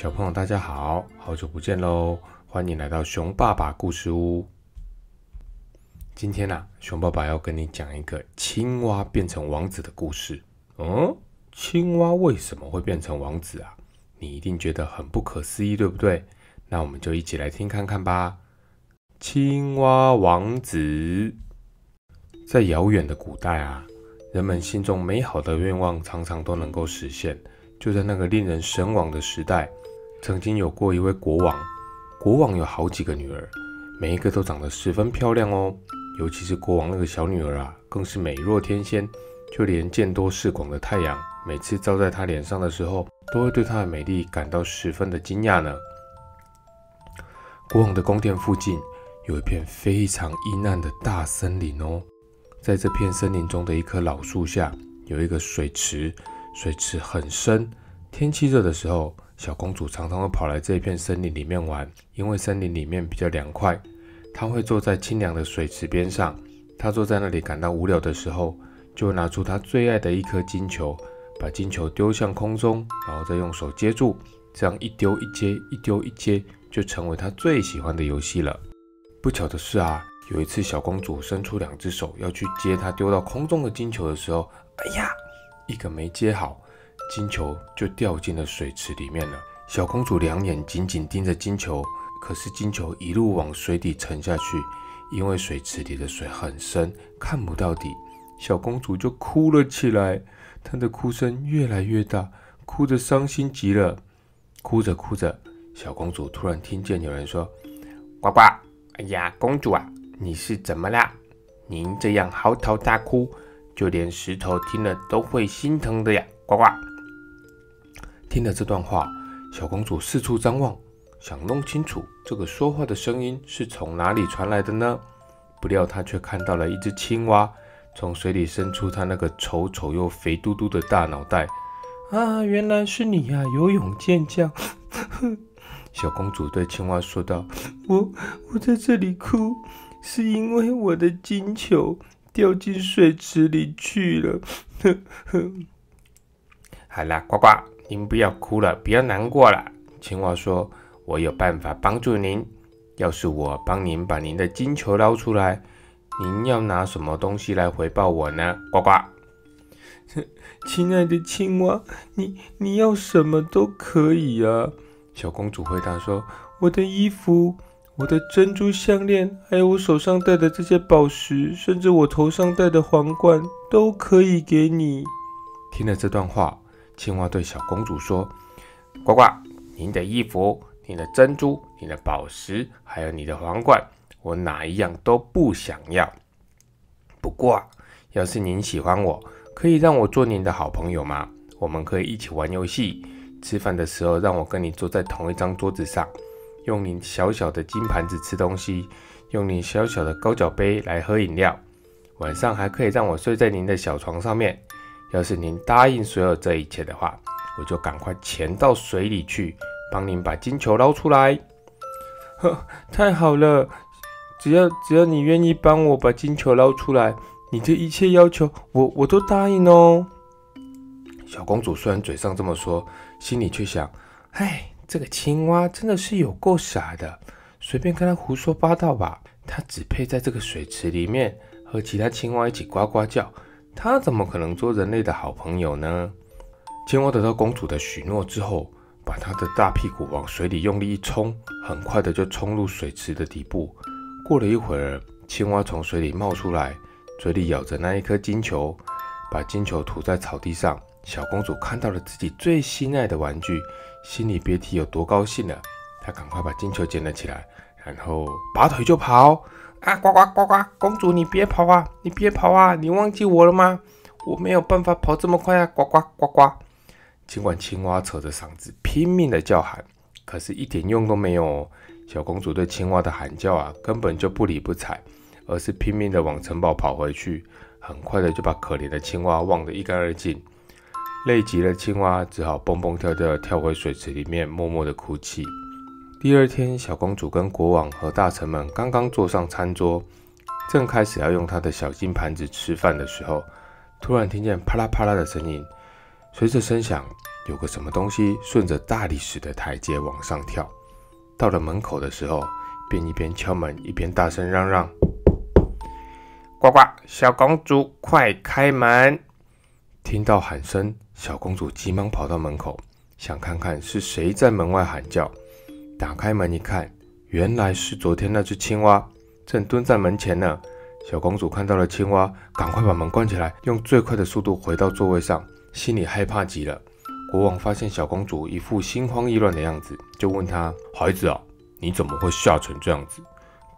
小朋友，大家好，好久不见喽！欢迎来到熊爸爸故事屋。今天呢，熊爸爸要跟你讲一个青蛙变成王子的故事。嗯，青蛙为什么会变成王子啊？你一定觉得很不可思议，对不对？那我们就一起来听看看吧。青蛙王子，在遥远的古代啊，人们心中美好的愿望常常都能够实现。就在那个令人神往的时代。曾经有过一位国王，国王有好几个女儿，每一个都长得十分漂亮哦。尤其是国王那个小女儿啊，更是美若天仙。就连见多识广的太阳，每次照在她脸上的时候，都会对她的美丽感到十分的惊讶呢。国王的宫殿附近有一片非常阴暗的大森林哦，在这片森林中的一棵老树下，有一个水池，水池很深。天气热的时候，小公主常常会跑来这一片森林里面玩，因为森林里面比较凉快。她会坐在清凉的水池边上，她坐在那里感到无聊的时候，就会拿出她最爱的一颗金球，把金球丢向空中，然后再用手接住，这样一丢一接，一丢一接，就成为她最喜欢的游戏了。不巧的是啊，有一次小公主伸出两只手要去接她丢到空中的金球的时候，哎呀，一个没接好。金球就掉进了水池里面了。小公主两眼紧紧盯着金球，可是金球一路往水底沉下去，因为水池里的水很深，看不到底。小公主就哭了起来，她的哭声越来越大，哭得伤心极了。哭着哭着，小公主突然听见有人说：“呱呱，哎呀，公主啊，你是怎么啦？您这样嚎啕大哭，就连石头听了都会心疼的呀，呱呱。”听了这段话，小公主四处张望，想弄清楚这个说话的声音是从哪里传来的呢？不料她却看到了一只青蛙从水里伸出它那个丑丑又肥嘟嘟的大脑袋。啊，原来是你呀，游泳健将！小公主对青蛙说道：“我我在这里哭，是因为我的金球掉进水池里去了。”哼 哼好啦，呱呱。您不要哭了，不要难过了。青蛙说：“我有办法帮助您。要是我帮您把您的金球捞出来，您要拿什么东西来回报我呢？”呱呱。亲爱的青蛙，你你要什么都可以啊。小公主回答说：“我的衣服，我的珍珠项链，还有我手上戴的这些宝石，甚至我头上戴的皇冠，都可以给你。”听了这段话。青蛙对小公主说：“呱呱，您的衣服、你的珍珠、你的宝石，还有你的皇冠，我哪一样都不想要。不过，要是您喜欢我，可以让我做您的好朋友吗？我们可以一起玩游戏，吃饭的时候让我跟你坐在同一张桌子上，用您小小的金盘子吃东西，用您小小的高脚杯来喝饮料。晚上还可以让我睡在您的小床上面。”要是您答应所有这一切的话，我就赶快潜到水里去，帮您把金球捞出来。呵，太好了！只要只要你愿意帮我把金球捞出来，你这一切要求我我都答应哦。小公主虽然嘴上这么说，心里却想：唉，这个青蛙真的是有够傻的，随便跟他胡说八道吧。它只配在这个水池里面和其他青蛙一起呱呱叫。他怎么可能做人类的好朋友呢？青蛙得到公主的许诺之后，把他的大屁股往水里用力一冲，很快的就冲入水池的底部。过了一会儿，青蛙从水里冒出来，嘴里咬着那一颗金球，把金球吐在草地上。小公主看到了自己最心爱的玩具，心里别提有多高兴了。她赶快把金球捡了起来，然后拔腿就跑。啊，呱呱呱呱！公主，你别跑啊！你别跑啊！你忘记我了吗？我没有办法跑这么快啊！呱呱呱呱！尽管青蛙扯着嗓子拼命的叫喊，可是一点用都没有。小公主对青蛙的喊叫啊，根本就不理不睬，而是拼命的往城堡跑回去。很快的就把可怜的青蛙忘得一干二净。累极了，青蛙只好蹦蹦跳跳跳回水池里面，默默的哭泣。第二天，小公主跟国王和大臣们刚刚坐上餐桌，正开始要用她的小金盘子吃饭的时候，突然听见啪啦啪啦的声音。随着声响，有个什么东西顺着大理石的台阶往上跳。到了门口的时候，便一边敲门一边大声嚷嚷：“呱呱，小公主，快开门！”听到喊声，小公主急忙跑到门口，想看看是谁在门外喊叫。打开门一看，原来是昨天那只青蛙，正蹲在门前呢。小公主看到了青蛙，赶快把门关起来，用最快的速度回到座位上，心里害怕极了。国王发现小公主一副心慌意乱的样子，就问她：“孩子啊，你怎么会吓成这样子？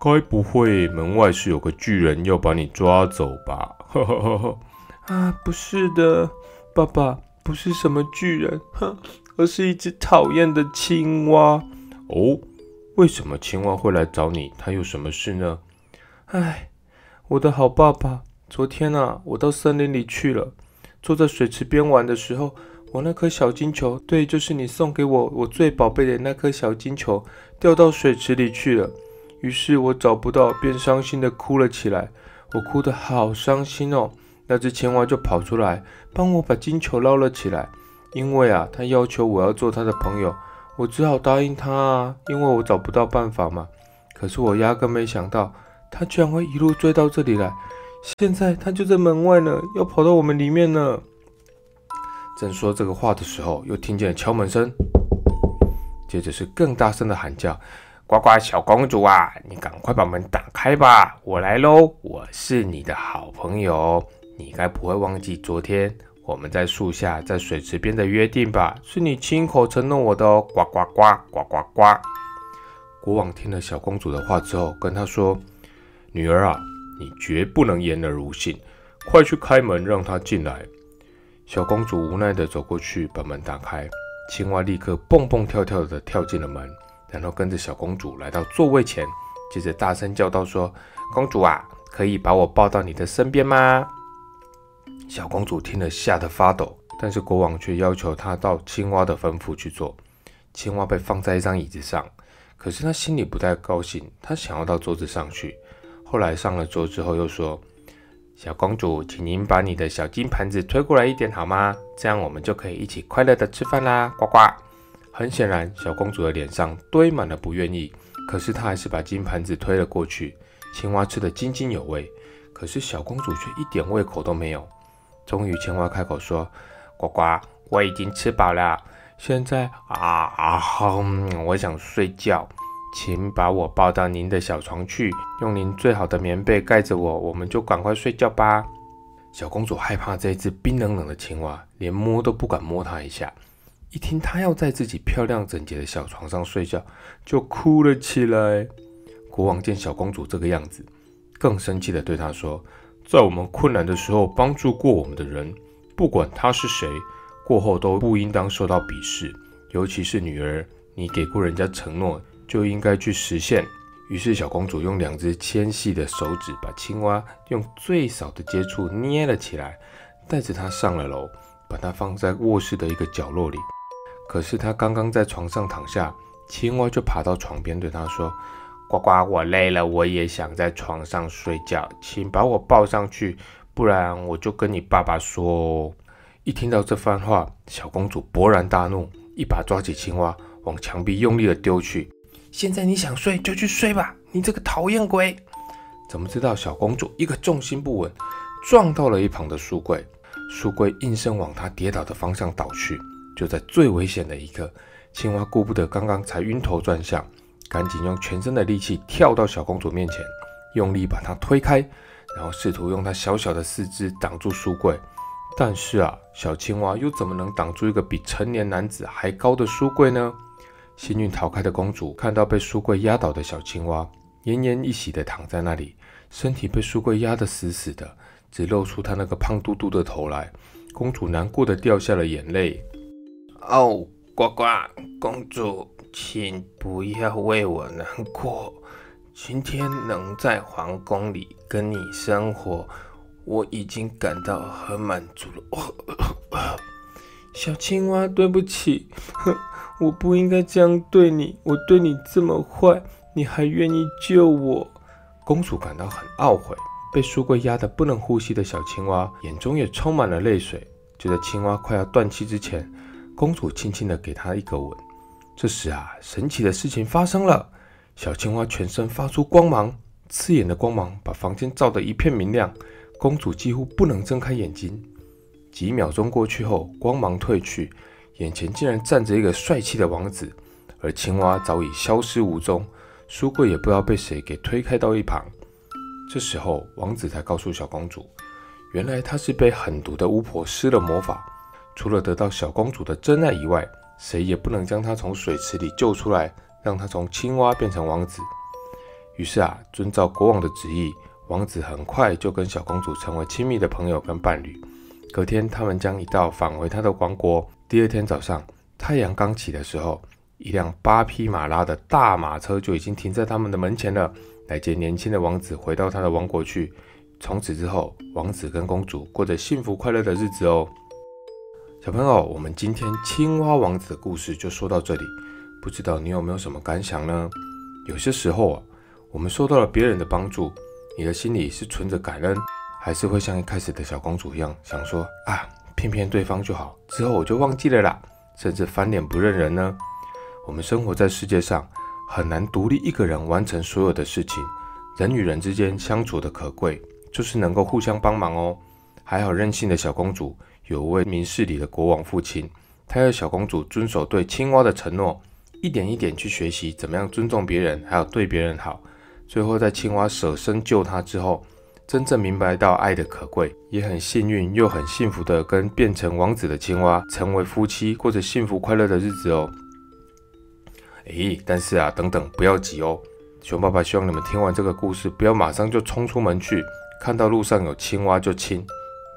该不会门外是有个巨人要把你抓走吧？”呵呵呵呵。啊，不是的，爸爸，不是什么巨人，哼，而是一只讨厌的青蛙。哦，为什么青蛙会来找你？它有什么事呢？唉。我的好爸爸，昨天啊，我到森林里去了。坐在水池边玩的时候，我那颗小金球，对，就是你送给我我最宝贝的那颗小金球，掉到水池里去了。于是我找不到，便伤心的哭了起来。我哭得好伤心哦。那只青蛙就跑出来，帮我把金球捞了起来。因为啊，他要求我要做他的朋友，我只好答应他啊，因为我找不到办法嘛。可是我压根没想到。他居然会一路追到这里来，现在他就在门外呢，要跑到我们里面呢。正说这个话的时候，又听见敲门声，接着是更大声的喊叫：“呱呱，小公主啊，你赶快把门打开吧，我来喽！我是你的好朋友，你该不会忘记昨天我们在树下、在水池边的约定吧？是你亲口承诺我的哦！呱呱呱，呱呱呱！”国王听了小公主的话之后，跟她说。女儿啊，你绝不能言而无信，快去开门，让她进来。小公主无奈地走过去，把门打开。青蛙立刻蹦蹦跳跳地跳进了门，然后跟着小公主来到座位前，接着大声叫道：“说，公主啊，可以把我抱到你的身边吗？”小公主听了，吓得发抖，但是国王却要求她到青蛙的吩咐去做。青蛙被放在一张椅子上，可是她心里不太高兴，她想要到桌子上去。后来上了桌之后，又说：“小公主，请您把你的小金盘子推过来一点好吗？这样我们就可以一起快乐的吃饭啦！”呱呱。很显然，小公主的脸上堆满了不愿意，可是她还是把金盘子推了过去。青蛙吃得津津有味，可是小公主却一点胃口都没有。终于，青蛙开口说：“呱呱，我已经吃饱了，现在啊啊哼，我想睡觉。”请把我抱到您的小床去，用您最好的棉被盖着我，我们就赶快睡觉吧。小公主害怕这只冰冷冷的青蛙，连摸都不敢摸它一下。一听它要在自己漂亮整洁的小床上睡觉，就哭了起来。国王见小公主这个样子，更生气地对她说：“在我们困难的时候帮助过我们的人，不管他是谁，过后都不应当受到鄙视，尤其是女儿，你给过人家承诺。”就应该去实现。于是，小公主用两只纤细的手指把青蛙用最少的接触捏了起来，带着它上了楼，把它放在卧室的一个角落里。可是，她刚刚在床上躺下，青蛙就爬到床边，对她说：“呱呱，我累了，我也想在床上睡觉，请把我抱上去，不然我就跟你爸爸说。”一听到这番话，小公主勃然大怒，一把抓起青蛙，往墙壁用力的丢去。现在你想睡就去睡吧，你这个讨厌鬼！怎么知道小公主一个重心不稳，撞到了一旁的书柜，书柜应声往她跌倒的方向倒去。就在最危险的一刻，青蛙顾不得刚刚才晕头转向，赶紧用全身的力气跳到小公主面前，用力把她推开，然后试图用她小小的四肢挡住书柜。但是啊，小青蛙又怎么能挡住一个比成年男子还高的书柜呢？幸运逃开的公主看到被书柜压倒的小青蛙，奄奄一息地躺在那里，身体被书柜压得死死的，只露出她那个胖嘟嘟的头来。公主难过的掉下了眼泪。哦，呱呱，公主，请不要为我难过。今天能在皇宫里跟你生活，我已经感到很满足了。小青蛙，对不起。我不应该这样对你，我对你这么坏，你还愿意救我？公主感到很懊悔，被书柜压得不能呼吸的小青蛙眼中也充满了泪水。就在青蛙快要断气之前，公主轻轻地给他一个吻。这时啊，神奇的事情发生了，小青蛙全身发出光芒，刺眼的光芒把房间照得一片明亮，公主几乎不能睁开眼睛。几秒钟过去后，光芒褪去，眼前竟然站着一个帅气的王子，而青蛙早已消失无踪，书柜也不知道被谁给推开到一旁。这时候，王子才告诉小公主，原来他是被狠毒的巫婆施了魔法，除了得到小公主的真爱以外，谁也不能将她从水池里救出来，让她从青蛙变成王子。于是啊，遵照国王的旨意，王子很快就跟小公主成为亲密的朋友跟伴侣。隔天，他们将一道返回他的王国。第二天早上，太阳刚起的时候，一辆八匹马拉的大马车就已经停在他们的门前了。来接年轻的王子回到他的王国去。从此之后，王子跟公主过着幸福快乐的日子哦。小朋友，我们今天青蛙王子的故事就说到这里。不知道你有没有什么感想呢？有些时候啊，我们受到了别人的帮助，你的心里是存着感恩，还是会像一开始的小公主一样，想说啊，骗骗对方就好，之后我就忘记了啦，甚至翻脸不认人呢？我们生活在世界上。很难独立一个人完成所有的事情。人与人之间相处的可贵，就是能够互相帮忙哦。还好任性的小公主有位明事理的国王父亲，他要小公主遵守对青蛙的承诺，一点一点去学习怎么样尊重别人，还有对别人好。最后在青蛙舍身救他之后，真正明白到爱的可贵，也很幸运又很幸福的跟变成王子的青蛙成为夫妻，过着幸福快乐的日子哦。诶，但是啊，等等，不要急哦。熊爸爸希望你们听完这个故事，不要马上就冲出门去，看到路上有青蛙就亲。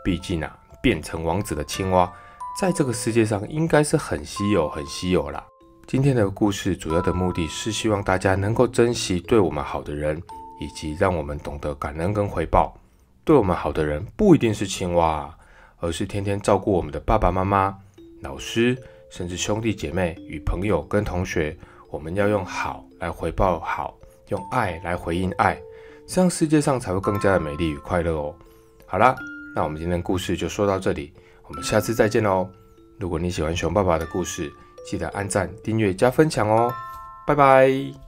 毕竟啊，变成王子的青蛙，在这个世界上应该是很稀有、很稀有啦。今天的故事主要的目的是希望大家能够珍惜对我们好的人，以及让我们懂得感恩跟回报。对我们好的人不一定是青蛙，而是天天照顾我们的爸爸妈妈、老师，甚至兄弟姐妹与朋友跟同学。我们要用好来回报好，用爱来回应爱，这样世界上才会更加的美丽与快乐哦。好啦，那我们今天故事就说到这里，我们下次再见喽。如果你喜欢熊爸爸的故事，记得按赞、订阅、加分享哦。拜拜。